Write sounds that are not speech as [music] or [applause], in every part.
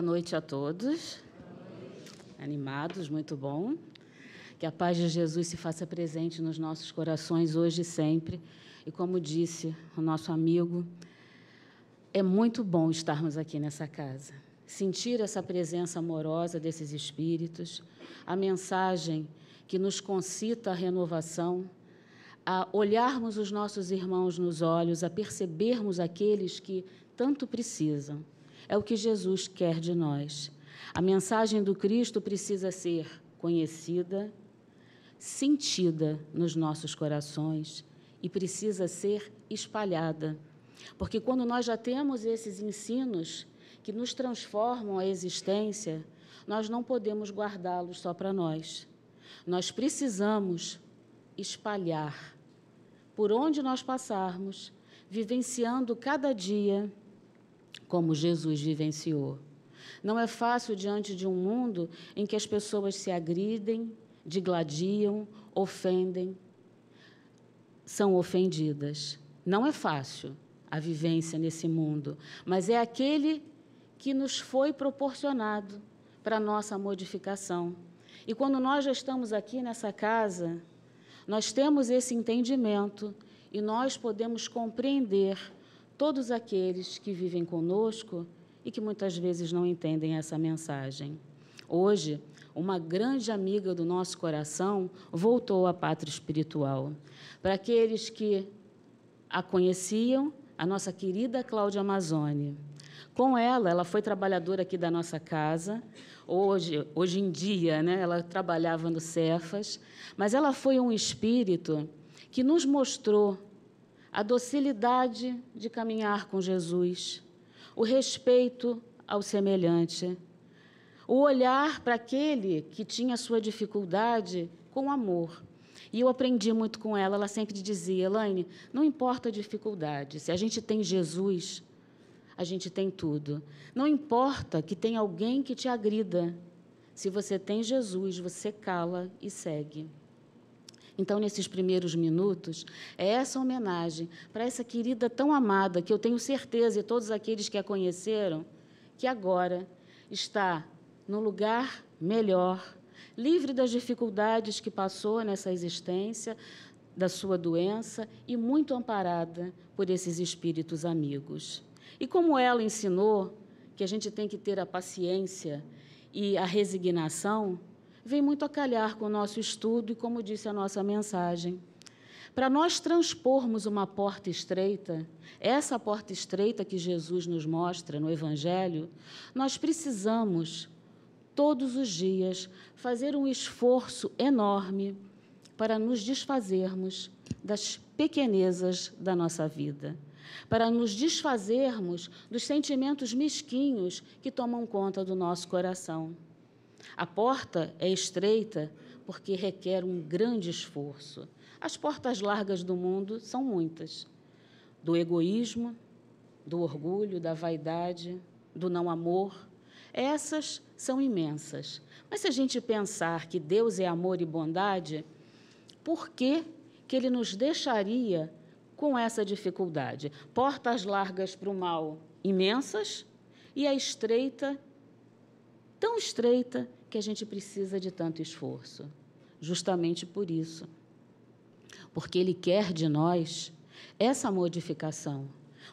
Boa noite a todos. Animados, muito bom. Que a paz de Jesus se faça presente nos nossos corações hoje e sempre. E como disse o nosso amigo, é muito bom estarmos aqui nessa casa. Sentir essa presença amorosa desses espíritos, a mensagem que nos concita a renovação, a olharmos os nossos irmãos nos olhos, a percebermos aqueles que tanto precisam. É o que Jesus quer de nós. A mensagem do Cristo precisa ser conhecida, sentida nos nossos corações e precisa ser espalhada. Porque quando nós já temos esses ensinos que nos transformam a existência, nós não podemos guardá-los só para nós. Nós precisamos espalhar por onde nós passarmos, vivenciando cada dia como Jesus vivenciou. Não é fácil diante de um mundo em que as pessoas se agridem, digladiam, ofendem, são ofendidas. Não é fácil a vivência nesse mundo, mas é aquele que nos foi proporcionado para nossa modificação. E quando nós já estamos aqui nessa casa, nós temos esse entendimento e nós podemos compreender todos aqueles que vivem conosco e que muitas vezes não entendem essa mensagem. Hoje, uma grande amiga do nosso coração voltou à pátria espiritual. Para aqueles que a conheciam, a nossa querida Cláudia Amazone. Com ela, ela foi trabalhadora aqui da nossa casa. Hoje, hoje em dia, né, ela trabalhava no Cefas, mas ela foi um espírito que nos mostrou a docilidade de caminhar com Jesus, o respeito ao semelhante, o olhar para aquele que tinha sua dificuldade com amor. E eu aprendi muito com ela, ela sempre dizia, Elaine, não importa a dificuldade, se a gente tem Jesus, a gente tem tudo. Não importa que tenha alguém que te agrida, se você tem Jesus, você cala e segue. Então, nesses primeiros minutos, é essa homenagem para essa querida tão amada, que eu tenho certeza, e todos aqueles que a conheceram, que agora está no lugar melhor, livre das dificuldades que passou nessa existência, da sua doença e muito amparada por esses espíritos amigos. E como ela ensinou que a gente tem que ter a paciência e a resignação, vem muito a calhar com o nosso estudo e, como disse a nossa mensagem. Para nós transpormos uma porta estreita, essa porta estreita que Jesus nos mostra no Evangelho, nós precisamos, todos os dias, fazer um esforço enorme para nos desfazermos das pequenezas da nossa vida, para nos desfazermos dos sentimentos mesquinhos que tomam conta do nosso coração. A porta é estreita porque requer um grande esforço. As portas largas do mundo são muitas: do egoísmo, do orgulho, da vaidade, do não amor. Essas são imensas. Mas se a gente pensar que Deus é amor e bondade, por que, que Ele nos deixaria com essa dificuldade? Portas largas para o mal imensas e a estreita tão estreita que a gente precisa de tanto esforço. Justamente por isso. Porque Ele quer de nós essa modificação.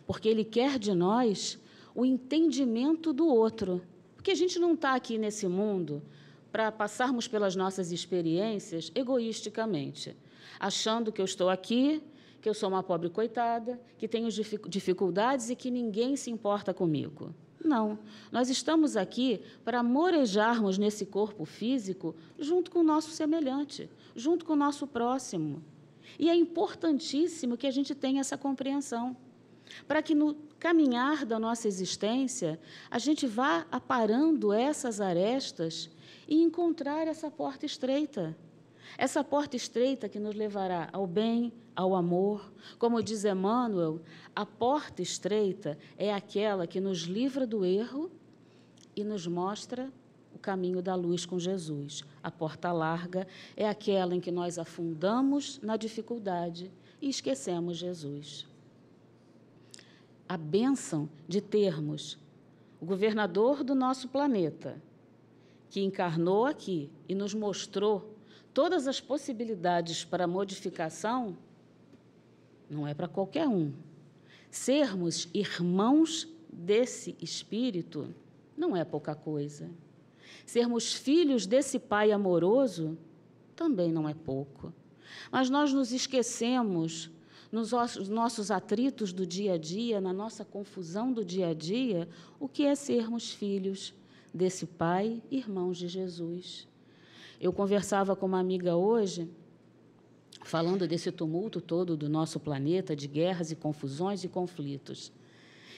Porque Ele quer de nós o entendimento do outro. Porque a gente não está aqui nesse mundo para passarmos pelas nossas experiências egoisticamente, achando que eu estou aqui, que eu sou uma pobre coitada, que tenho dificuldades e que ninguém se importa comigo. Não. Nós estamos aqui para morejarmos nesse corpo físico junto com o nosso semelhante, junto com o nosso próximo. E é importantíssimo que a gente tenha essa compreensão, para que no caminhar da nossa existência a gente vá aparando essas arestas e encontrar essa porta estreita. Essa porta estreita que nos levará ao bem, ao amor. Como diz Emmanuel, a porta estreita é aquela que nos livra do erro e nos mostra o caminho da luz com Jesus. A porta larga é aquela em que nós afundamos na dificuldade e esquecemos Jesus. A bênção de termos o governador do nosso planeta, que encarnou aqui e nos mostrou todas as possibilidades para modificação, não é para qualquer um. Sermos irmãos desse Espírito não é pouca coisa. Sermos filhos desse Pai amoroso também não é pouco. Mas nós nos esquecemos, nos nossos atritos do dia a dia, na nossa confusão do dia a dia, o que é sermos filhos desse Pai, irmãos de Jesus. Eu conversava com uma amiga hoje, falando desse tumulto todo do nosso planeta, de guerras e confusões e conflitos,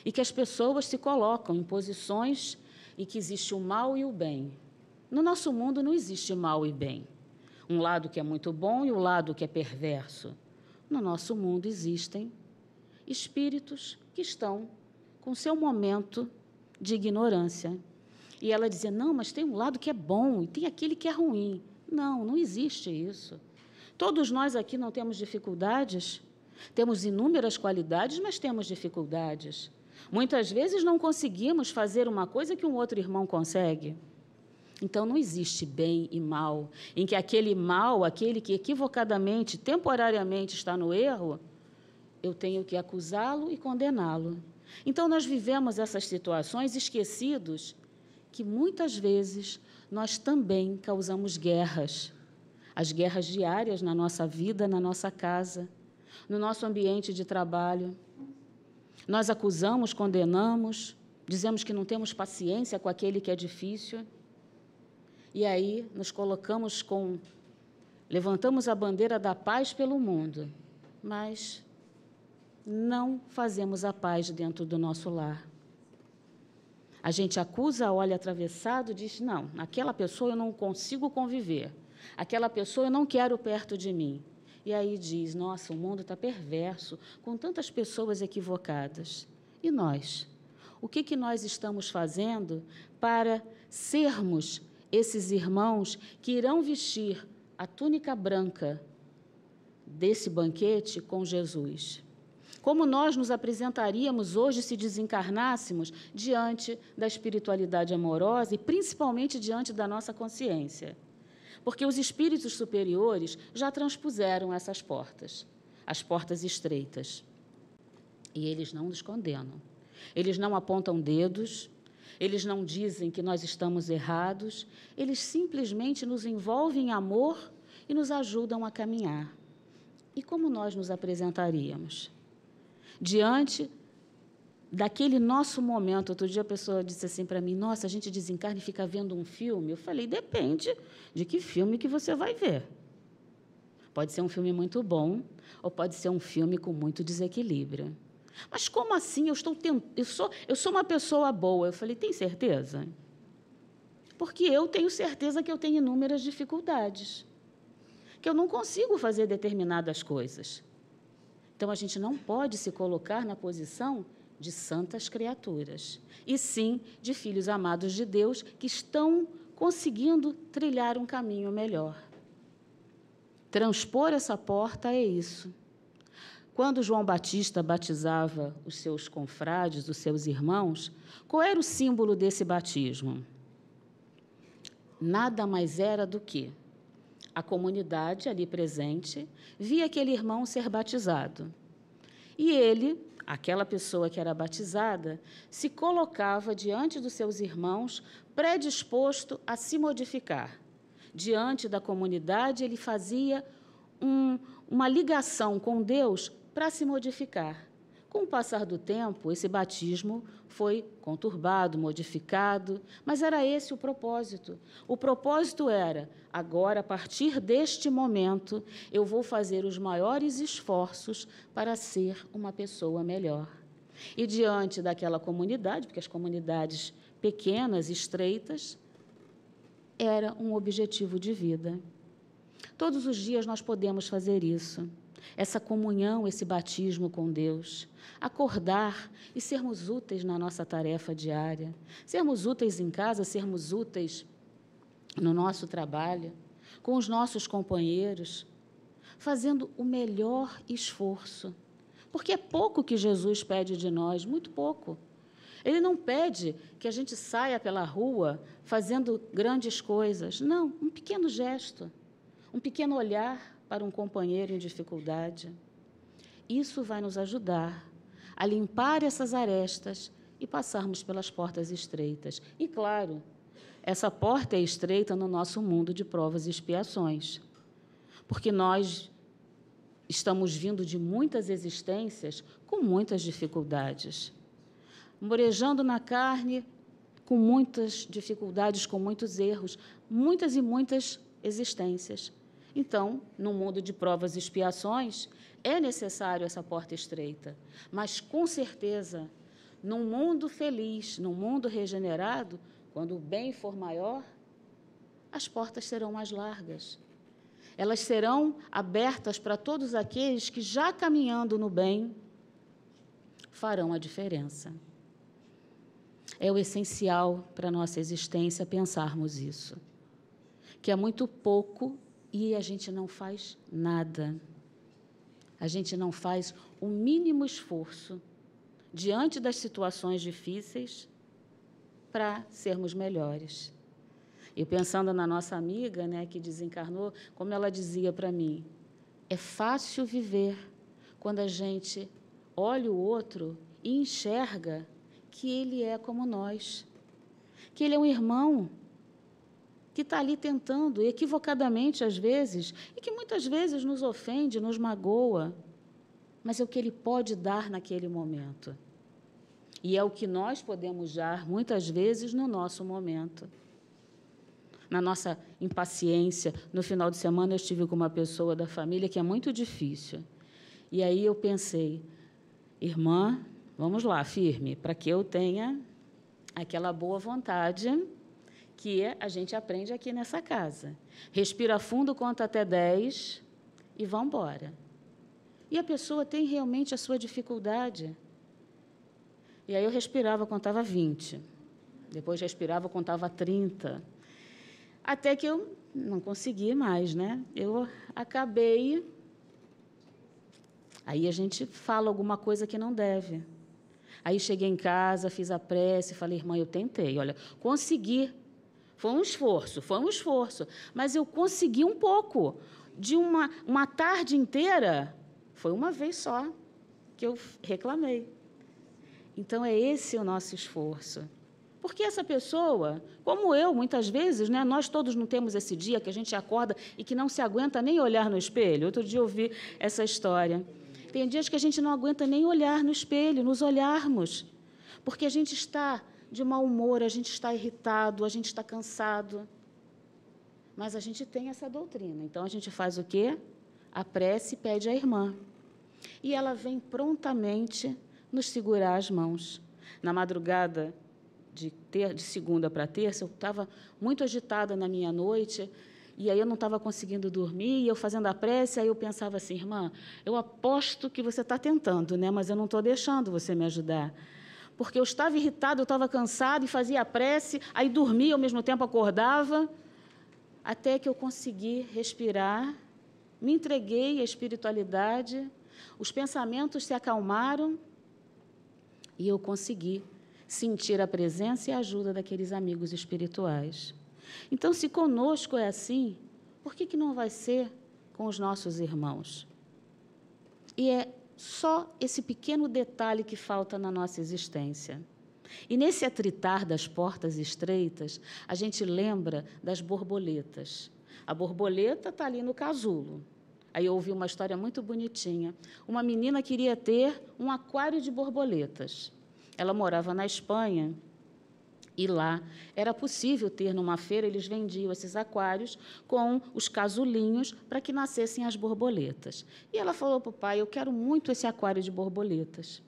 e que as pessoas se colocam em posições em que existe o mal e o bem. No nosso mundo não existe mal e bem. Um lado que é muito bom e o um lado que é perverso. No nosso mundo existem espíritos que estão com seu momento de ignorância. E ela dizia: não, mas tem um lado que é bom e tem aquele que é ruim. Não, não existe isso. Todos nós aqui não temos dificuldades, temos inúmeras qualidades, mas temos dificuldades. Muitas vezes não conseguimos fazer uma coisa que um outro irmão consegue. Então não existe bem e mal, em que aquele mal, aquele que equivocadamente, temporariamente está no erro, eu tenho que acusá-lo e condená-lo. Então nós vivemos essas situações esquecidos que muitas vezes nós também causamos guerras. As guerras diárias na nossa vida, na nossa casa, no nosso ambiente de trabalho. Nós acusamos, condenamos, dizemos que não temos paciência com aquele que é difícil. E aí nos colocamos com. Levantamos a bandeira da paz pelo mundo, mas não fazemos a paz dentro do nosso lar. A gente acusa, olha atravessado, diz: não, aquela pessoa eu não consigo conviver, aquela pessoa eu não quero perto de mim. E aí diz: nossa, o mundo está perverso, com tantas pessoas equivocadas. E nós? O que, que nós estamos fazendo para sermos esses irmãos que irão vestir a túnica branca desse banquete com Jesus? Como nós nos apresentaríamos hoje se desencarnássemos diante da espiritualidade amorosa e principalmente diante da nossa consciência? porque os espíritos superiores já transpuseram essas portas, as portas estreitas. E eles não nos condenam. Eles não apontam dedos, eles não dizem que nós estamos errados, eles simplesmente nos envolvem em amor e nos ajudam a caminhar. E como nós nos apresentaríamos? Diante daquele nosso momento. Outro dia a pessoa disse assim para mim: Nossa, a gente desencarna e fica vendo um filme. Eu falei: Depende de que filme que você vai ver. Pode ser um filme muito bom ou pode ser um filme com muito desequilíbrio. Mas como assim? Eu estou tent... eu sou eu sou uma pessoa boa. Eu falei: Tem certeza? Porque eu tenho certeza que eu tenho inúmeras dificuldades, que eu não consigo fazer determinadas coisas. Então a gente não pode se colocar na posição de santas criaturas, e sim de filhos amados de Deus que estão conseguindo trilhar um caminho melhor. Transpor essa porta é isso. Quando João Batista batizava os seus confrades, os seus irmãos, qual era o símbolo desse batismo? Nada mais era do que a comunidade ali presente via aquele irmão ser batizado. E ele aquela pessoa que era batizada se colocava diante dos seus irmãos predisposto a se modificar. Diante da comunidade, ele fazia um, uma ligação com Deus para se modificar. Com o passar do tempo, esse batismo foi conturbado, modificado, mas era esse o propósito. O propósito era: agora, a partir deste momento, eu vou fazer os maiores esforços para ser uma pessoa melhor. E diante daquela comunidade, porque as comunidades pequenas, estreitas, era um objetivo de vida. Todos os dias nós podemos fazer isso essa comunhão, esse batismo com Deus, acordar e sermos úteis na nossa tarefa diária, sermos úteis em casa, sermos úteis no nosso trabalho, com os nossos companheiros, fazendo o melhor esforço. Porque é pouco que Jesus pede de nós, muito pouco. Ele não pede que a gente saia pela rua fazendo grandes coisas. Não, um pequeno gesto, um pequeno olhar para um companheiro em dificuldade. Isso vai nos ajudar a limpar essas arestas e passarmos pelas portas estreitas. E, claro, essa porta é estreita no nosso mundo de provas e expiações, porque nós estamos vindo de muitas existências com muitas dificuldades, morejando na carne com muitas dificuldades, com muitos erros, muitas e muitas existências. Então, no mundo de provas e expiações, é necessário essa porta estreita, mas com certeza, num mundo feliz, num mundo regenerado, quando o bem for maior, as portas serão mais largas elas serão abertas para todos aqueles que, já caminhando no bem, farão a diferença. É o essencial para a nossa existência pensarmos isso. Que é muito pouco e a gente não faz nada. A gente não faz o mínimo esforço diante das situações difíceis para sermos melhores. E pensando na nossa amiga, né, que desencarnou, como ela dizia para mim, é fácil viver quando a gente olha o outro e enxerga que ele é como nós, que ele é um irmão que está ali tentando, equivocadamente às vezes, e que muitas vezes nos ofende, nos magoa, mas é o que ele pode dar naquele momento. E é o que nós podemos dar muitas vezes no nosso momento na nossa impaciência. No final de semana, eu estive com uma pessoa da família que é muito difícil. E aí eu pensei, irmã, vamos lá, firme, para que eu tenha aquela boa vontade que a gente aprende aqui nessa casa. Respira fundo, conta até 10 e vamos embora. E a pessoa tem realmente a sua dificuldade. E aí eu respirava, contava 20. Depois respirava, contava 30. Até que eu não consegui mais, né? Eu acabei. Aí a gente fala alguma coisa que não deve. Aí cheguei em casa, fiz a prece, falei, irmã, eu tentei, olha, consegui. Foi um esforço, foi um esforço, mas eu consegui um pouco. De uma, uma tarde inteira, foi uma vez só que eu reclamei. Então, é esse o nosso esforço. Porque essa pessoa, como eu, muitas vezes, né, nós todos não temos esse dia que a gente acorda e que não se aguenta nem olhar no espelho. Outro dia eu ouvi essa história. Tem dias que a gente não aguenta nem olhar no espelho, nos olharmos, porque a gente está de mau humor, a gente está irritado, a gente está cansado. Mas a gente tem essa doutrina. Então a gente faz o quê? A prece pede à irmã. E ela vem prontamente nos segurar as mãos. Na madrugada de, ter, de segunda para terça, eu estava muito agitada na minha noite, e aí eu não estava conseguindo dormir, e eu fazendo a prece, aí eu pensava assim, irmã, eu aposto que você está tentando, né? mas eu não estou deixando você me ajudar. Porque eu estava irritada, eu estava cansada, e fazia a prece, aí dormia, ao mesmo tempo acordava, até que eu consegui respirar, me entreguei à espiritualidade, os pensamentos se acalmaram, e eu consegui sentir a presença e a ajuda daqueles amigos espirituais. Então, se conosco é assim, por que, que não vai ser com os nossos irmãos? E é só esse pequeno detalhe que falta na nossa existência. E nesse atritar das portas estreitas, a gente lembra das borboletas. A borboleta está ali no casulo. Aí eu ouvi uma história muito bonitinha. Uma menina queria ter um aquário de borboletas. Ela morava na Espanha e lá era possível ter numa feira, eles vendiam esses aquários com os casulinhos para que nascessem as borboletas. E ela falou para o pai: Eu quero muito esse aquário de borboletas.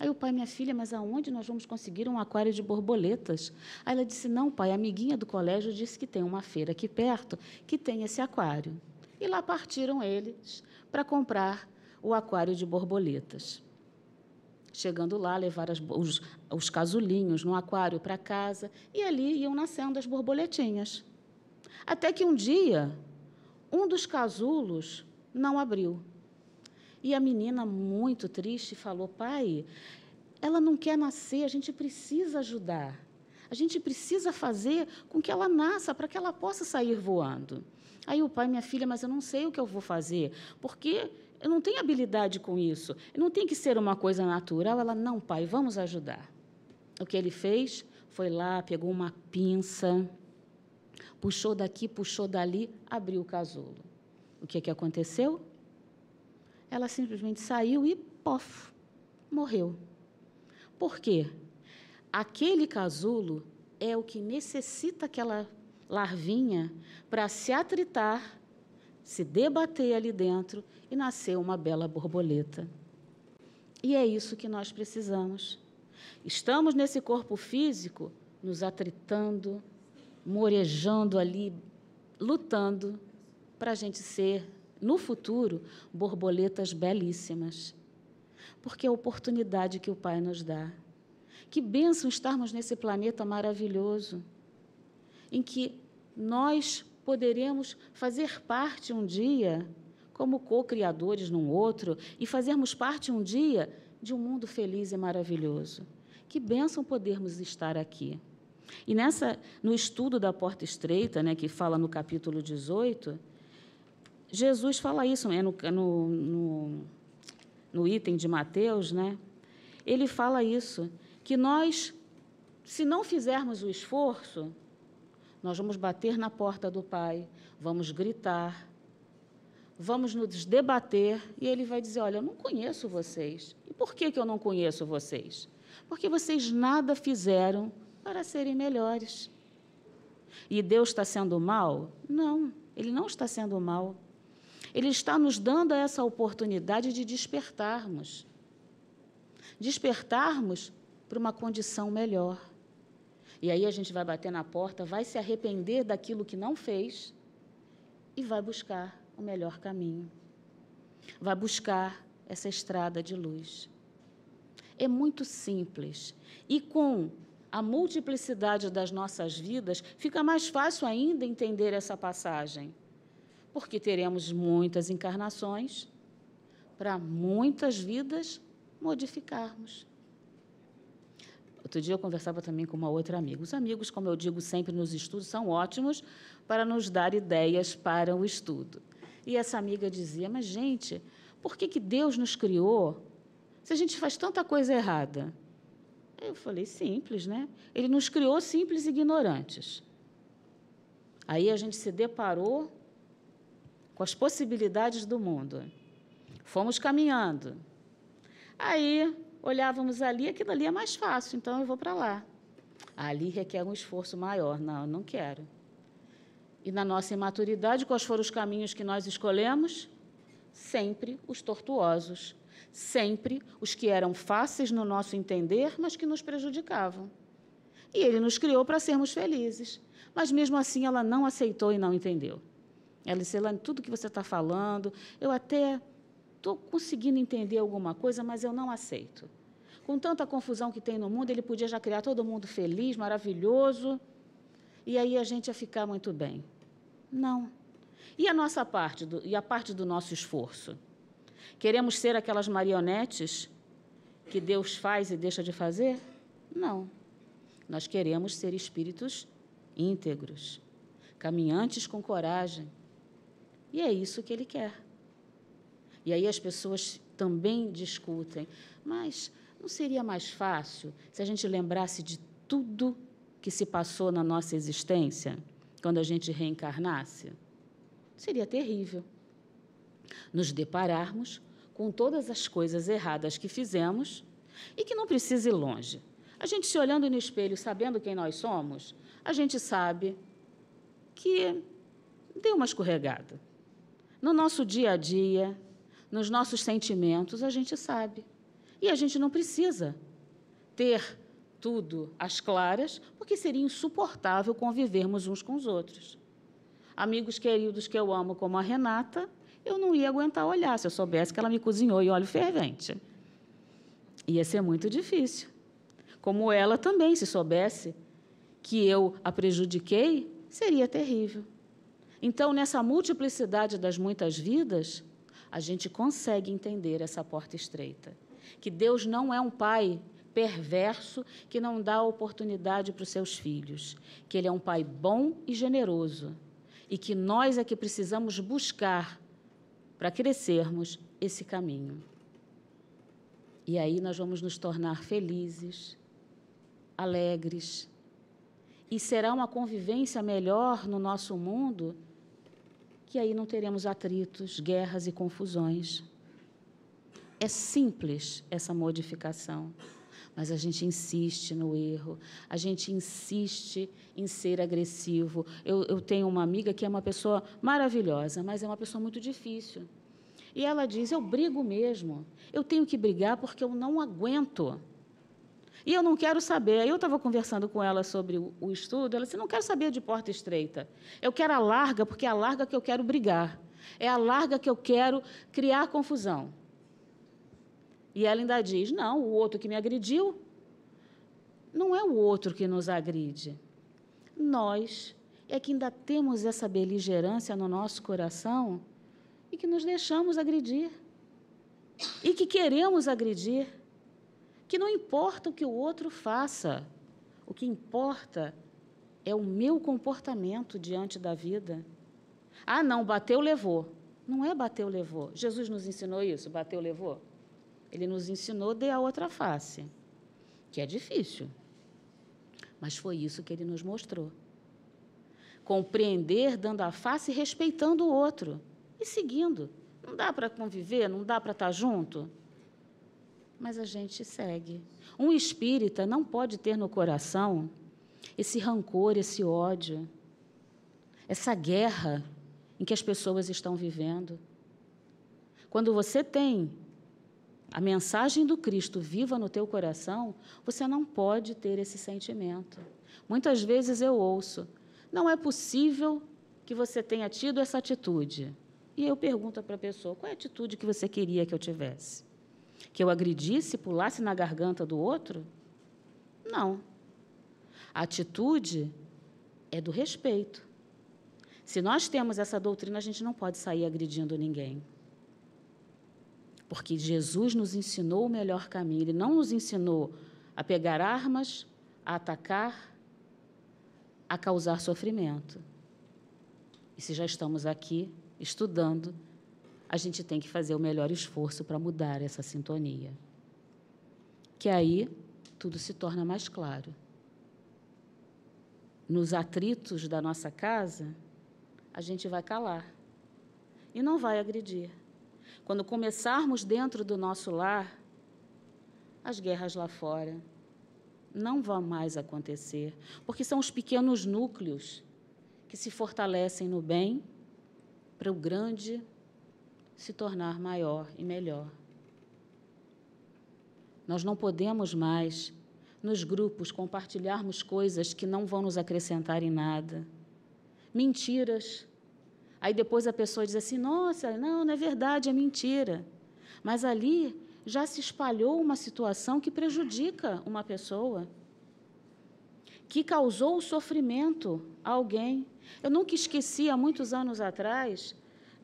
Aí o pai, minha filha, mas aonde nós vamos conseguir um aquário de borboletas? Aí ela disse: Não, pai, a amiguinha do colégio disse que tem uma feira aqui perto que tem esse aquário. E lá partiram eles para comprar o aquário de borboletas. Chegando lá, levar as, os, os casulinhos no aquário para casa e ali iam nascendo as borboletinhas. Até que um dia, um dos casulos não abriu. E a menina, muito triste, falou: Pai, ela não quer nascer, a gente precisa ajudar. A gente precisa fazer com que ela nasça para que ela possa sair voando. Aí o pai, minha filha, mas eu não sei o que eu vou fazer, porque eu não tenho habilidade com isso. Não tem que ser uma coisa natural. Ela, não, pai, vamos ajudar. O que ele fez foi lá, pegou uma pinça, puxou daqui, puxou dali, abriu o casulo. O que, que aconteceu? Ela simplesmente saiu e, pof, morreu. Por quê? Aquele casulo é o que necessita aquela larvinha para se atritar, se debater ali dentro e nascer uma bela borboleta. E é isso que nós precisamos. Estamos nesse corpo físico nos atritando, morejando ali, lutando para a gente ser, no futuro, borboletas belíssimas. Porque é a oportunidade que o Pai nos dá. Que bênção estarmos nesse planeta maravilhoso, em que nós poderemos fazer parte um dia, como co-criadores num outro, e fazermos parte um dia de um mundo feliz e maravilhoso. Que bênção podermos estar aqui. E nessa, no estudo da porta estreita, né, que fala no capítulo 18, Jesus fala isso, é no, no, no, no item de Mateus, né? Ele fala isso, que nós, se não fizermos o esforço, nós vamos bater na porta do Pai, vamos gritar, vamos nos debater, e Ele vai dizer: Olha, eu não conheço vocês. E por que, que eu não conheço vocês? Porque vocês nada fizeram para serem melhores. E Deus está sendo mal? Não, Ele não está sendo mal. Ele está nos dando essa oportunidade de despertarmos. Despertarmos para uma condição melhor. E aí a gente vai bater na porta, vai se arrepender daquilo que não fez e vai buscar o melhor caminho. Vai buscar essa estrada de luz. É muito simples. E com a multiplicidade das nossas vidas, fica mais fácil ainda entender essa passagem, porque teremos muitas encarnações para muitas vidas modificarmos. Outro dia eu conversava também com uma outra amiga. Os amigos, como eu digo sempre nos estudos, são ótimos para nos dar ideias para o estudo. E essa amiga dizia: Mas, gente, por que, que Deus nos criou se a gente faz tanta coisa errada? Eu falei, simples, né? Ele nos criou simples e ignorantes. Aí a gente se deparou com as possibilidades do mundo. Fomos caminhando. Aí olhávamos ali, aquilo ali é mais fácil, então eu vou para lá. Ali requer um esforço maior. Não, não quero. E na nossa imaturidade, quais foram os caminhos que nós escolhemos? Sempre os tortuosos, sempre os que eram fáceis no nosso entender, mas que nos prejudicavam. E ele nos criou para sermos felizes. Mas mesmo assim ela não aceitou e não entendeu. Ela disse: Elane, tudo que você está falando, eu até estou conseguindo entender alguma coisa, mas eu não aceito. Com tanta confusão que tem no mundo, ele podia já criar todo mundo feliz, maravilhoso, e aí a gente ia ficar muito bem. Não. E a nossa parte, do, e a parte do nosso esforço? Queremos ser aquelas marionetes que Deus faz e deixa de fazer? Não. Nós queremos ser espíritos íntegros, caminhantes com coragem. E é isso que Ele quer. E aí as pessoas também discutem, mas não seria mais fácil se a gente lembrasse de tudo que se passou na nossa existência quando a gente reencarnasse? Seria terrível nos depararmos com todas as coisas erradas que fizemos e que não precisa ir longe. A gente se olhando no espelho, sabendo quem nós somos, a gente sabe que deu uma escorregada. No nosso dia a dia, nos nossos sentimentos, a gente sabe. E a gente não precisa ter tudo às claras, porque seria insuportável convivermos uns com os outros. Amigos queridos que eu amo, como a Renata, eu não ia aguentar olhar se eu soubesse que ela me cozinhou em óleo fervente. Ia ser muito difícil. Como ela também, se soubesse que eu a prejudiquei, seria terrível. Então, nessa multiplicidade das muitas vidas, a gente consegue entender essa porta estreita. Que Deus não é um pai perverso que não dá oportunidade para os seus filhos, que ele é um pai bom e generoso e que nós é que precisamos buscar para crescermos esse caminho. E aí nós vamos nos tornar felizes, alegres, e será uma convivência melhor no nosso mundo, que aí não teremos atritos, guerras e confusões. É simples essa modificação, mas a gente insiste no erro, a gente insiste em ser agressivo. Eu, eu tenho uma amiga que é uma pessoa maravilhosa, mas é uma pessoa muito difícil. E ela diz: Eu brigo mesmo, eu tenho que brigar porque eu não aguento. E eu não quero saber. Eu estava conversando com ela sobre o, o estudo. Ela disse: não quero saber de porta estreita. Eu quero a larga, porque é a larga que eu quero brigar. É a larga que eu quero criar confusão. E ela ainda diz: não, o outro que me agrediu. Não é o outro que nos agride. Nós é que ainda temos essa beligerância no nosso coração e que nos deixamos agredir. E que queremos agredir que não importa o que o outro faça, o que importa é o meu comportamento diante da vida. Ah, não, bateu, levou. Não é bateu, levou. Jesus nos ensinou isso, bateu, levou. Ele nos ensinou dê a outra face, que é difícil. Mas foi isso que ele nos mostrou. Compreender dando a face e respeitando o outro e seguindo. Não dá para conviver, não dá para estar junto? Mas a gente segue. Um espírita não pode ter no coração esse rancor, esse ódio, essa guerra em que as pessoas estão vivendo. Quando você tem a mensagem do Cristo viva no teu coração, você não pode ter esse sentimento. Muitas vezes eu ouço: não é possível que você tenha tido essa atitude. E eu pergunto para a pessoa: qual é a atitude que você queria que eu tivesse? Que eu agredisse, pulasse na garganta do outro? Não. A atitude é do respeito. Se nós temos essa doutrina, a gente não pode sair agredindo ninguém. Porque Jesus nos ensinou o melhor caminho. Ele não nos ensinou a pegar armas, a atacar, a causar sofrimento. E se já estamos aqui estudando, a gente tem que fazer o melhor esforço para mudar essa sintonia. Que aí tudo se torna mais claro. Nos atritos da nossa casa, a gente vai calar e não vai agredir. Quando começarmos dentro do nosso lar, as guerras lá fora não vão mais acontecer, porque são os pequenos núcleos que se fortalecem no bem para o grande se tornar maior e melhor. Nós não podemos mais, nos grupos, compartilharmos coisas que não vão nos acrescentar em nada. Mentiras. Aí depois a pessoa diz assim: nossa, não, não é verdade, é mentira. Mas ali já se espalhou uma situação que prejudica uma pessoa, que causou sofrimento a alguém. Eu nunca esqueci, há muitos anos atrás,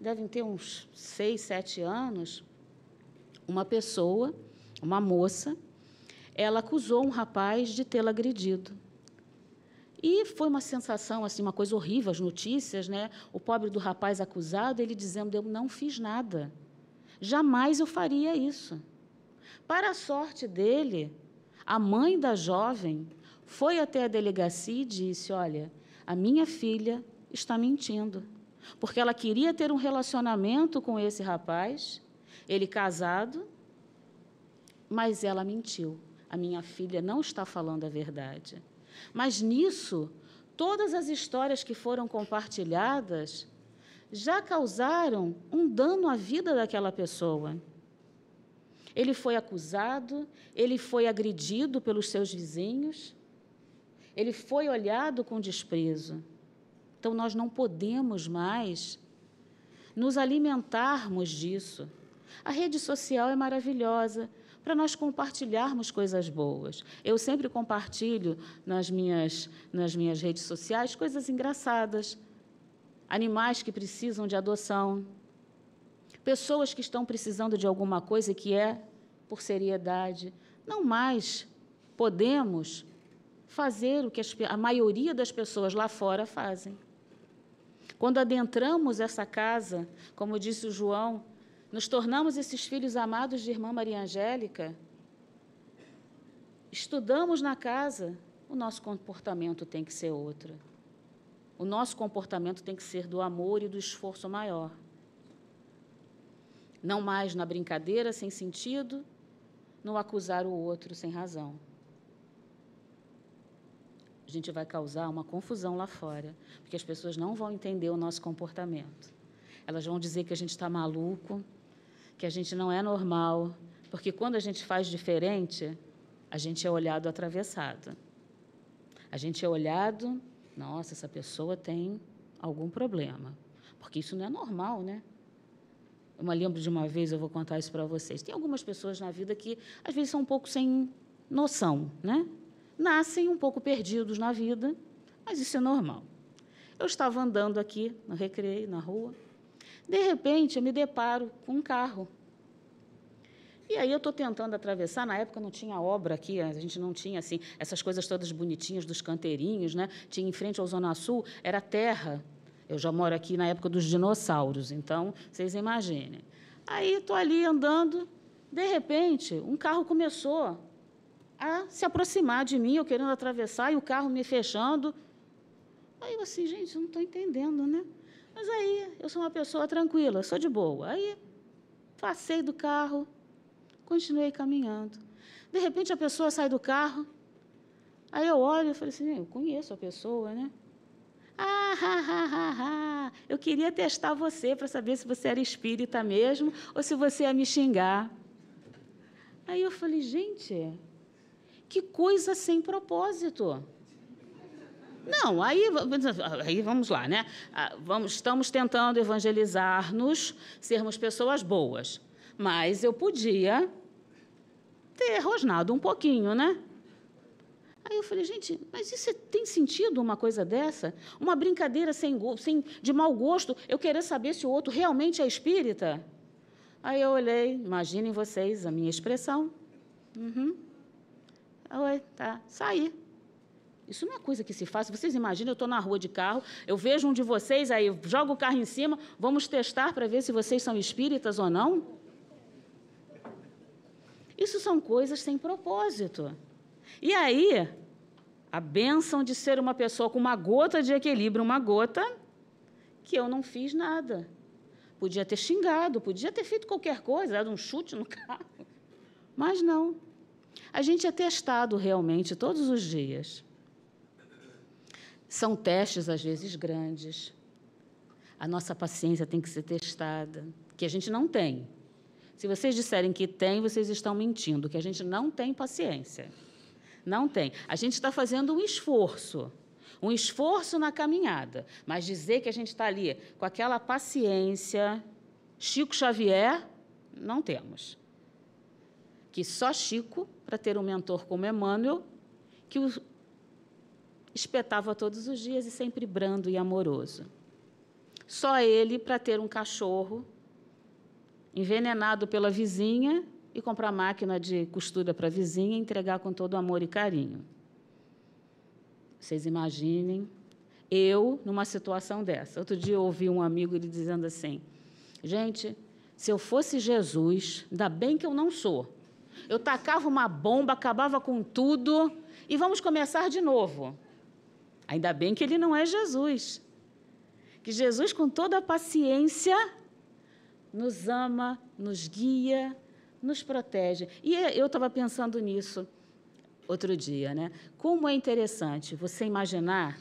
devem ter uns seis, sete anos, uma pessoa, uma moça, ela acusou um rapaz de tê-la agredido. E foi uma sensação, assim, uma coisa horrível, as notícias, né? O pobre do rapaz acusado, ele dizendo: Eu não fiz nada. Jamais eu faria isso. Para a sorte dele, a mãe da jovem foi até a delegacia e disse: Olha, a minha filha está mentindo porque ela queria ter um relacionamento com esse rapaz, ele casado, mas ela mentiu. A minha filha não está falando a verdade. Mas nisso, todas as histórias que foram compartilhadas já causaram um dano à vida daquela pessoa. Ele foi acusado, ele foi agredido pelos seus vizinhos, ele foi olhado com desprezo. Então, nós não podemos mais nos alimentarmos disso. A rede social é maravilhosa para nós compartilharmos coisas boas. Eu sempre compartilho nas minhas, nas minhas redes sociais coisas engraçadas. Animais que precisam de adoção. Pessoas que estão precisando de alguma coisa que é por seriedade. Não mais podemos fazer o que a maioria das pessoas lá fora fazem. Quando adentramos essa casa, como disse o João, nos tornamos esses filhos amados de irmã Maria Angélica, estudamos na casa, o nosso comportamento tem que ser outro. O nosso comportamento tem que ser do amor e do esforço maior. Não mais na brincadeira sem sentido, no acusar o outro sem razão. A gente vai causar uma confusão lá fora, porque as pessoas não vão entender o nosso comportamento. Elas vão dizer que a gente está maluco, que a gente não é normal, porque quando a gente faz diferente, a gente é olhado atravessado. A gente é olhado, nossa, essa pessoa tem algum problema, porque isso não é normal, né? Eu me lembro de uma vez, eu vou contar isso para vocês. Tem algumas pessoas na vida que às vezes são um pouco sem noção, né? Nascem um pouco perdidos na vida, mas isso é normal. Eu estava andando aqui no recreio, na rua, de repente, eu me deparo com um carro. E aí eu estou tentando atravessar. Na época não tinha obra aqui, a gente não tinha assim essas coisas todas bonitinhas dos canteirinhos, né? Tinha em frente ao Zona Sul era terra. Eu já moro aqui na época dos dinossauros, então vocês imaginem. Aí estou ali andando, de repente um carro começou a se aproximar de mim, eu querendo atravessar e o carro me fechando. Aí eu assim, gente, eu não estou entendendo, né? Mas aí eu sou uma pessoa tranquila, sou de boa. Aí passei do carro, continuei caminhando. De repente a pessoa sai do carro, aí eu olho e falei assim, eu conheço a pessoa, né? Ah, ha, ha, ha. eu queria testar você para saber se você era espírita mesmo ou se você ia me xingar. Aí eu falei, gente, que coisa sem propósito. Não, aí, aí vamos lá, né? Ah, vamos, estamos tentando evangelizar-nos, sermos pessoas boas. Mas eu podia ter rosnado um pouquinho, né? Aí eu falei, gente, mas isso é, tem sentido uma coisa dessa? Uma brincadeira sem, sem, de mau gosto, eu querer saber se o outro realmente é espírita? Aí eu olhei, imaginem vocês a minha expressão. Uhum. Oi, tá, saí. Isso não é coisa que se faz. Vocês imaginam, eu estou na rua de carro, eu vejo um de vocês, aí jogo o carro em cima, vamos testar para ver se vocês são espíritas ou não? Isso são coisas sem propósito. E aí, a bênção de ser uma pessoa com uma gota de equilíbrio, uma gota, que eu não fiz nada. Podia ter xingado, podia ter feito qualquer coisa, dado um chute no [laughs] carro. Mas não. A gente é testado realmente todos os dias. São testes, às vezes, grandes. A nossa paciência tem que ser testada, que a gente não tem. Se vocês disserem que tem, vocês estão mentindo, que a gente não tem paciência. Não tem. A gente está fazendo um esforço, um esforço na caminhada, mas dizer que a gente está ali com aquela paciência, Chico Xavier, não temos. Que só Chico, para ter um mentor como Emmanuel, que o espetava todos os dias e sempre brando e amoroso. Só ele para ter um cachorro envenenado pela vizinha e comprar máquina de costura para a vizinha e entregar com todo amor e carinho. Vocês imaginem eu numa situação dessa. Outro dia eu ouvi um amigo ele dizendo assim: gente, se eu fosse Jesus, ainda bem que eu não sou. Eu tacava uma bomba, acabava com tudo e vamos começar de novo. Ainda bem que ele não é Jesus. Que Jesus, com toda a paciência, nos ama, nos guia, nos protege. E eu estava pensando nisso outro dia, né? Como é interessante você imaginar,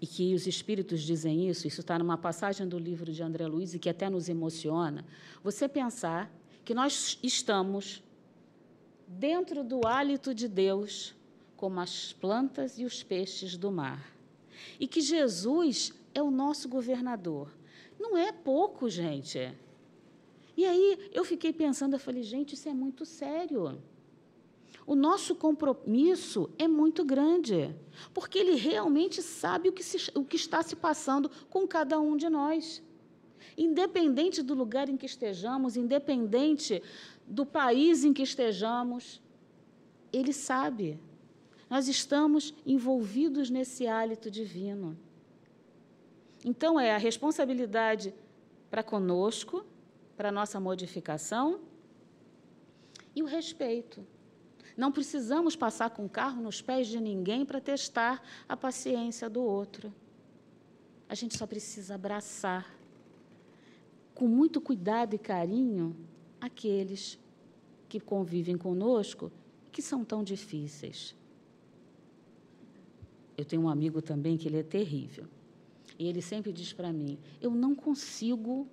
e que os espíritos dizem isso, isso está numa passagem do livro de André Luiz e que até nos emociona, você pensar que nós estamos dentro do hálito de Deus como as plantas e os peixes do mar. E que Jesus é o nosso governador. Não é pouco, gente. E aí eu fiquei pensando, eu falei, gente, isso é muito sério. O nosso compromisso é muito grande, porque ele realmente sabe o que, se, o que está se passando com cada um de nós. Independente do lugar em que estejamos, independente do país em que estejamos, ele sabe Nós estamos envolvidos nesse hálito divino. Então, é a responsabilidade para conosco, para nossa modificação e o respeito. Não precisamos passar com o carro nos pés de ninguém para testar a paciência do outro. A gente só precisa abraçar, com muito cuidado e carinho, aqueles que convivem conosco que são tão difíceis. Eu tenho um amigo também que ele é terrível. E ele sempre diz para mim: eu não consigo,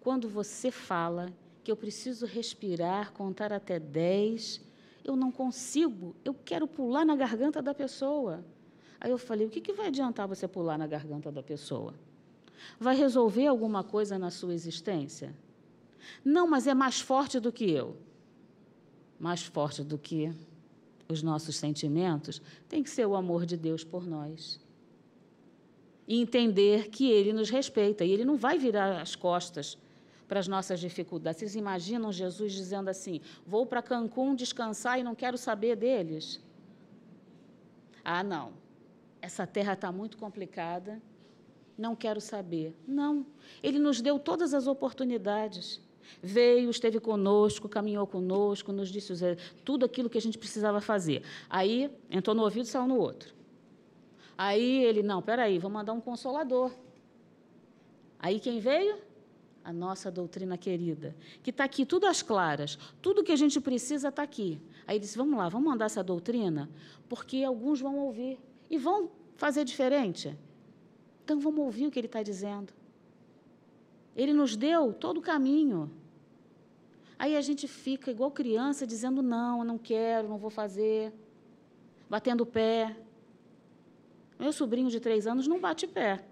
quando você fala que eu preciso respirar, contar até dez, eu não consigo, eu quero pular na garganta da pessoa. Aí eu falei: o que, que vai adiantar você pular na garganta da pessoa? Vai resolver alguma coisa na sua existência? Não, mas é mais forte do que eu. Mais forte do que os nossos sentimentos tem que ser o amor de Deus por nós. E entender que Ele nos respeita e Ele não vai virar as costas para as nossas dificuldades. Vocês imaginam Jesus dizendo assim: vou para Cancún descansar e não quero saber deles? Ah, não. Essa terra está muito complicada, não quero saber. Não. Ele nos deu todas as oportunidades. Veio, esteve conosco, caminhou conosco, nos disse tudo aquilo que a gente precisava fazer. Aí entrou no ouvido saiu no outro. Aí ele, não, peraí, vou mandar um consolador. Aí quem veio? A nossa doutrina querida, que está aqui, tudo às claras, tudo que a gente precisa está aqui. Aí disse: vamos lá, vamos mandar essa doutrina, porque alguns vão ouvir e vão fazer diferente. Então vamos ouvir o que ele está dizendo. Ele nos deu todo o caminho. Aí a gente fica igual criança dizendo: não, não quero, não vou fazer, batendo pé. Meu sobrinho de três anos não bate pé.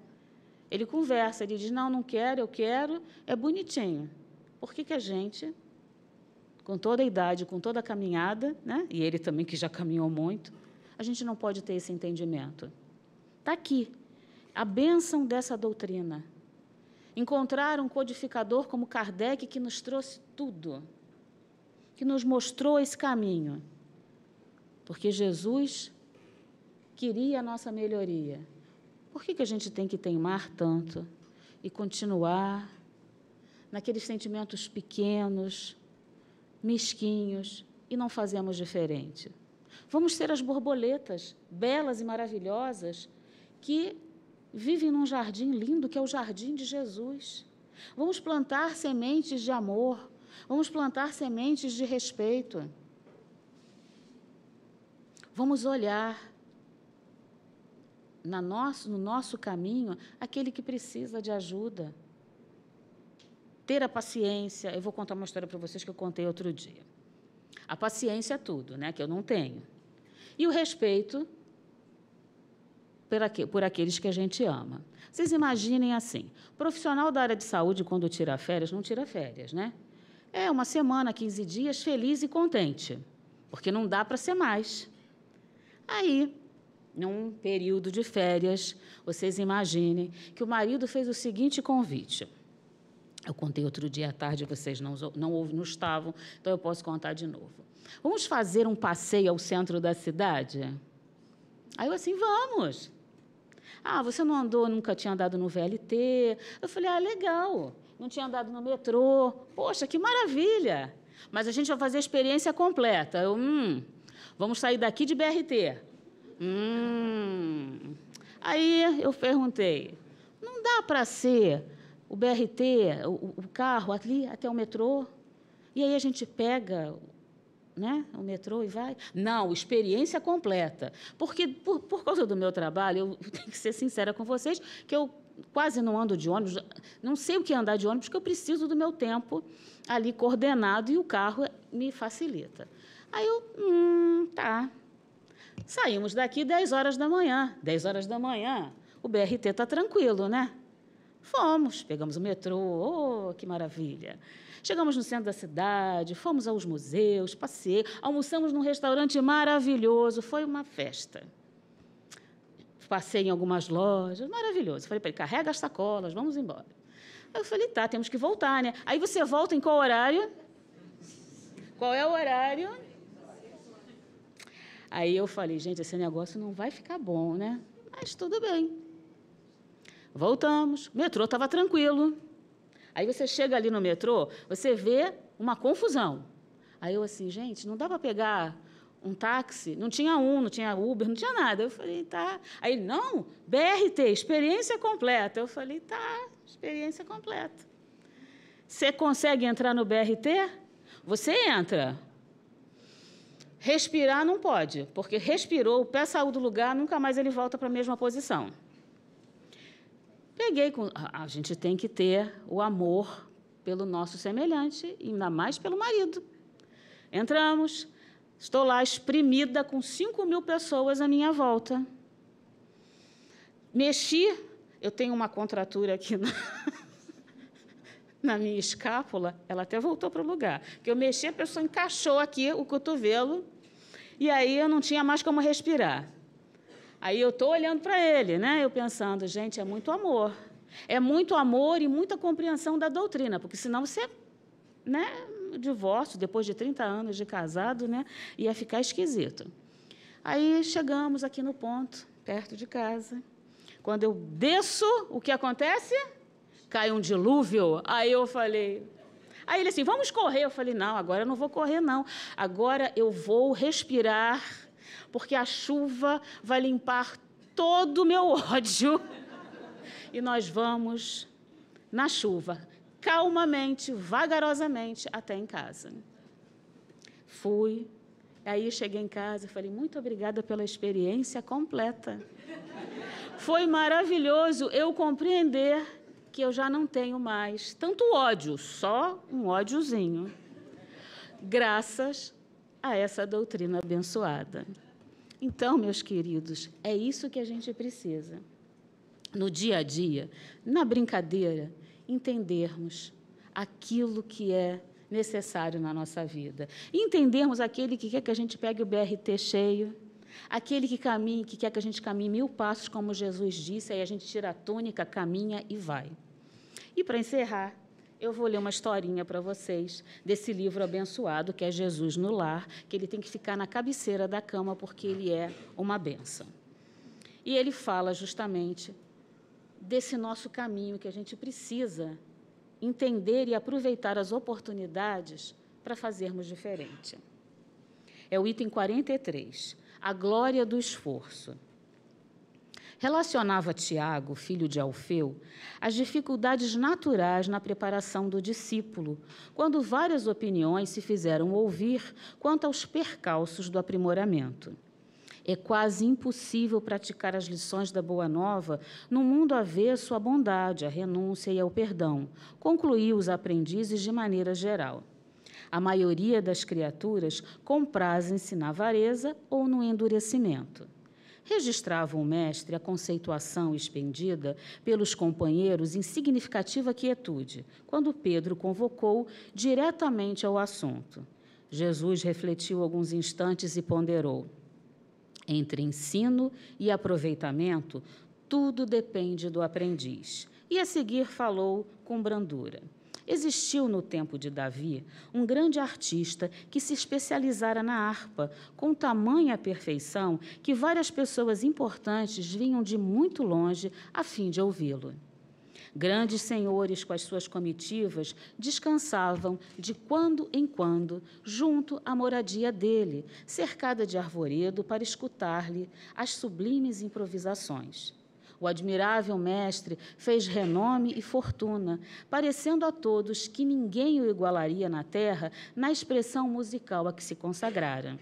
Ele conversa, ele diz: não, não quero, eu quero, é bonitinho. Por que, que a gente, com toda a idade, com toda a caminhada, né? e ele também que já caminhou muito, a gente não pode ter esse entendimento? Está aqui a bênção dessa doutrina encontrar um codificador como Kardec que nos trouxe tudo, que nos mostrou esse caminho. Porque Jesus queria a nossa melhoria. Por que, que a gente tem que teimar tanto e continuar naqueles sentimentos pequenos, mesquinhos e não fazemos diferente? Vamos ser as borboletas belas e maravilhosas que vivem num jardim lindo que é o jardim de Jesus. Vamos plantar sementes de amor, vamos plantar sementes de respeito. Vamos olhar na nosso, no nosso caminho aquele que precisa de ajuda. Ter a paciência. Eu vou contar uma história para vocês que eu contei outro dia. A paciência é tudo, né? Que eu não tenho. E o respeito por, aqu por aqueles que a gente ama. Vocês imaginem assim: profissional da área de saúde, quando tira férias, não tira férias, né? É uma semana, 15 dias, feliz e contente, porque não dá para ser mais. Aí, num período de férias, vocês imaginem que o marido fez o seguinte convite. Eu contei outro dia à tarde, vocês não, não, não estavam, então eu posso contar de novo. Vamos fazer um passeio ao centro da cidade? Aí eu assim, vamos. Ah, você não andou, nunca tinha andado no VLT. Eu falei, ah, legal. Não tinha andado no metrô. Poxa, que maravilha. Mas a gente vai fazer a experiência completa. Eu, hum, vamos sair daqui de BRT. Hum. Aí eu perguntei, não dá para ser o BRT, o, o carro ali até o metrô? E aí a gente pega né, o metrô e vai. Não, experiência completa. Porque, por, por causa do meu trabalho, eu [laughs] tenho que ser sincera com vocês, que eu quase não ando de ônibus, não sei o que é andar de ônibus, porque eu preciso do meu tempo ali coordenado e o carro me facilita. Aí eu, hum, tá. Saímos daqui 10 horas da manhã. 10 horas da manhã, o BRT está tranquilo, né? Fomos, pegamos o metrô, oh, que maravilha. Chegamos no centro da cidade, fomos aos museus, passei, almoçamos num restaurante maravilhoso, foi uma festa. Passei em algumas lojas, maravilhoso. Falei para ele, carrega as sacolas, vamos embora. Aí eu falei, tá, temos que voltar, né? Aí você volta em qual horário? Qual é o horário? Aí eu falei, gente, esse negócio não vai ficar bom, né? Mas tudo bem. Voltamos. O metrô estava tranquilo. Aí você chega ali no metrô, você vê uma confusão. Aí eu assim, gente, não dá para pegar um táxi? Não tinha um, não tinha Uber, não tinha nada. Eu falei, tá. Aí, não, BRT, experiência completa. Eu falei, tá, experiência completa. Você consegue entrar no BRT? Você entra. Respirar não pode, porque respirou, o pé saiu do lugar, nunca mais ele volta para a mesma posição. Peguei com. A gente tem que ter o amor pelo nosso semelhante, ainda mais pelo marido. Entramos, estou lá exprimida com 5 mil pessoas à minha volta. Mexi, eu tenho uma contratura aqui na, [laughs] na minha escápula, ela até voltou para o lugar. Que eu mexi, a pessoa encaixou aqui o cotovelo, e aí eu não tinha mais como respirar. Aí eu estou olhando para ele, né? Eu pensando, gente, é muito amor. É muito amor e muita compreensão da doutrina, porque senão você, né, divórcio, depois de 30 anos de casado, né, ia ficar esquisito. Aí chegamos aqui no ponto, perto de casa. Quando eu desço, o que acontece? Cai um dilúvio. Aí eu falei. Aí ele assim, vamos correr. Eu falei, não, agora eu não vou correr, não. Agora eu vou respirar porque a chuva vai limpar todo o meu ódio. [laughs] E nós vamos na chuva, calmamente, vagarosamente, até em casa. Fui. Aí cheguei em casa e falei: muito obrigada pela experiência completa. [laughs] Foi maravilhoso eu compreender que eu já não tenho mais tanto ódio, só um ódiozinho, graças a essa doutrina abençoada. Então, meus queridos, é isso que a gente precisa. No dia a dia, na brincadeira, entendermos aquilo que é necessário na nossa vida. entendermos aquele que quer que a gente pegue o BRT cheio, aquele que caminhe, que quer que a gente caminhe mil passos, como Jesus disse, aí a gente tira a túnica, caminha e vai. E para encerrar, eu vou ler uma historinha para vocês desse livro abençoado, que é Jesus no Lar, que ele tem que ficar na cabeceira da cama porque ele é uma benção. E ele fala justamente desse nosso caminho que a gente precisa entender e aproveitar as oportunidades para fazermos diferente. É o item 43, a glória do esforço relacionava Tiago, filho de Alfeu, as dificuldades naturais na preparação do discípulo, quando várias opiniões se fizeram ouvir quanto aos percalços do aprimoramento. É quase impossível praticar as lições da Boa Nova no mundo avesso à bondade, à renúncia e ao perdão, concluiu os aprendizes de maneira geral. A maioria das criaturas comprazem-se na avareza ou no endurecimento registrava o mestre a conceituação expendida pelos companheiros em significativa quietude, quando Pedro convocou diretamente ao assunto. Jesus refletiu alguns instantes e ponderou: entre ensino e aproveitamento, tudo depende do aprendiz. E a seguir falou com brandura. Existiu no tempo de Davi um grande artista que se especializara na harpa, com tamanha perfeição que várias pessoas importantes vinham de muito longe a fim de ouvi-lo. Grandes senhores com as suas comitivas descansavam de quando em quando junto à moradia dele, cercada de arvoredo para escutar-lhe as sublimes improvisações. O admirável mestre fez renome e fortuna, parecendo a todos que ninguém o igualaria na terra na expressão musical a que se consagrara.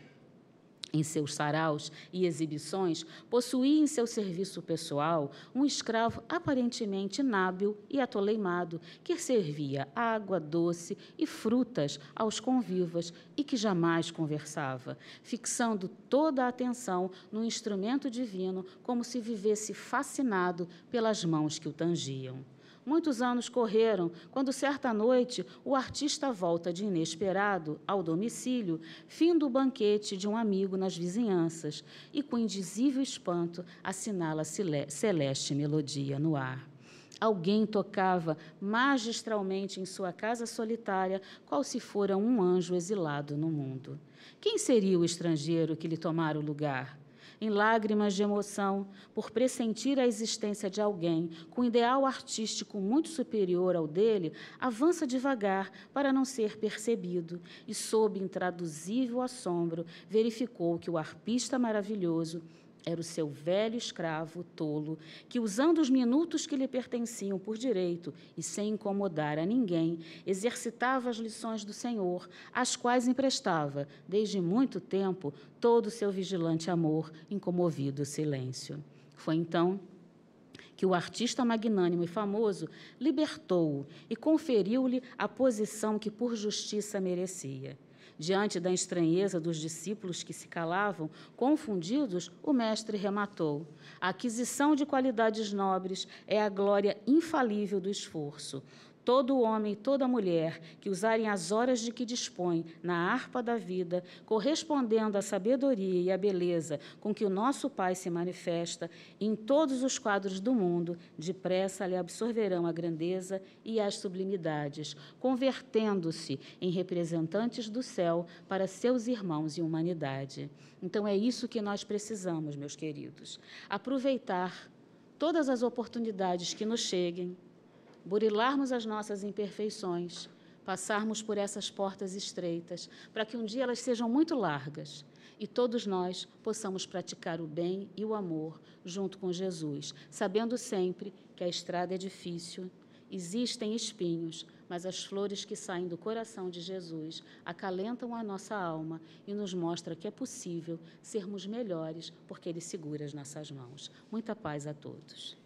Em seus saraus e exibições, possuía em seu serviço pessoal um escravo aparentemente inábil e atoleimado, que servia água doce e frutas aos convivas e que jamais conversava, fixando toda a atenção no instrumento divino, como se vivesse fascinado pelas mãos que o tangiam. Muitos anos correram quando, certa noite, o artista volta de inesperado ao domicílio, fim do banquete de um amigo nas vizinhanças, e com indizível espanto assinala celeste melodia no ar. Alguém tocava magistralmente em sua casa solitária, qual se fora um anjo exilado no mundo. Quem seria o estrangeiro que lhe tomara o lugar? Em lágrimas de emoção, por pressentir a existência de alguém com ideal artístico muito superior ao dele, avança devagar para não ser percebido e, sob intraduzível assombro, verificou que o arpista maravilhoso era o seu velho escravo tolo, que, usando os minutos que lhe pertenciam por direito e sem incomodar a ninguém, exercitava as lições do Senhor, às quais emprestava, desde muito tempo, todo o seu vigilante amor, incomovido silêncio. Foi então que o artista magnânimo e famoso libertou-o e conferiu-lhe a posição que por justiça merecia. Diante da estranheza dos discípulos que se calavam, confundidos, o mestre rematou: A aquisição de qualidades nobres é a glória infalível do esforço todo homem e toda mulher que usarem as horas de que dispõem na harpa da vida, correspondendo à sabedoria e à beleza com que o nosso Pai se manifesta em todos os quadros do mundo, depressa lhe absorverão a grandeza e as sublimidades, convertendo-se em representantes do céu para seus irmãos em humanidade. Então é isso que nós precisamos, meus queridos. Aproveitar todas as oportunidades que nos cheguem burilarmos as nossas imperfeições, passarmos por essas portas estreitas, para que um dia elas sejam muito largas e todos nós possamos praticar o bem e o amor junto com Jesus, sabendo sempre que a estrada é difícil, existem espinhos, mas as flores que saem do coração de Jesus acalentam a nossa alma e nos mostra que é possível sermos melhores porque ele segura as nossas mãos. Muita paz a todos.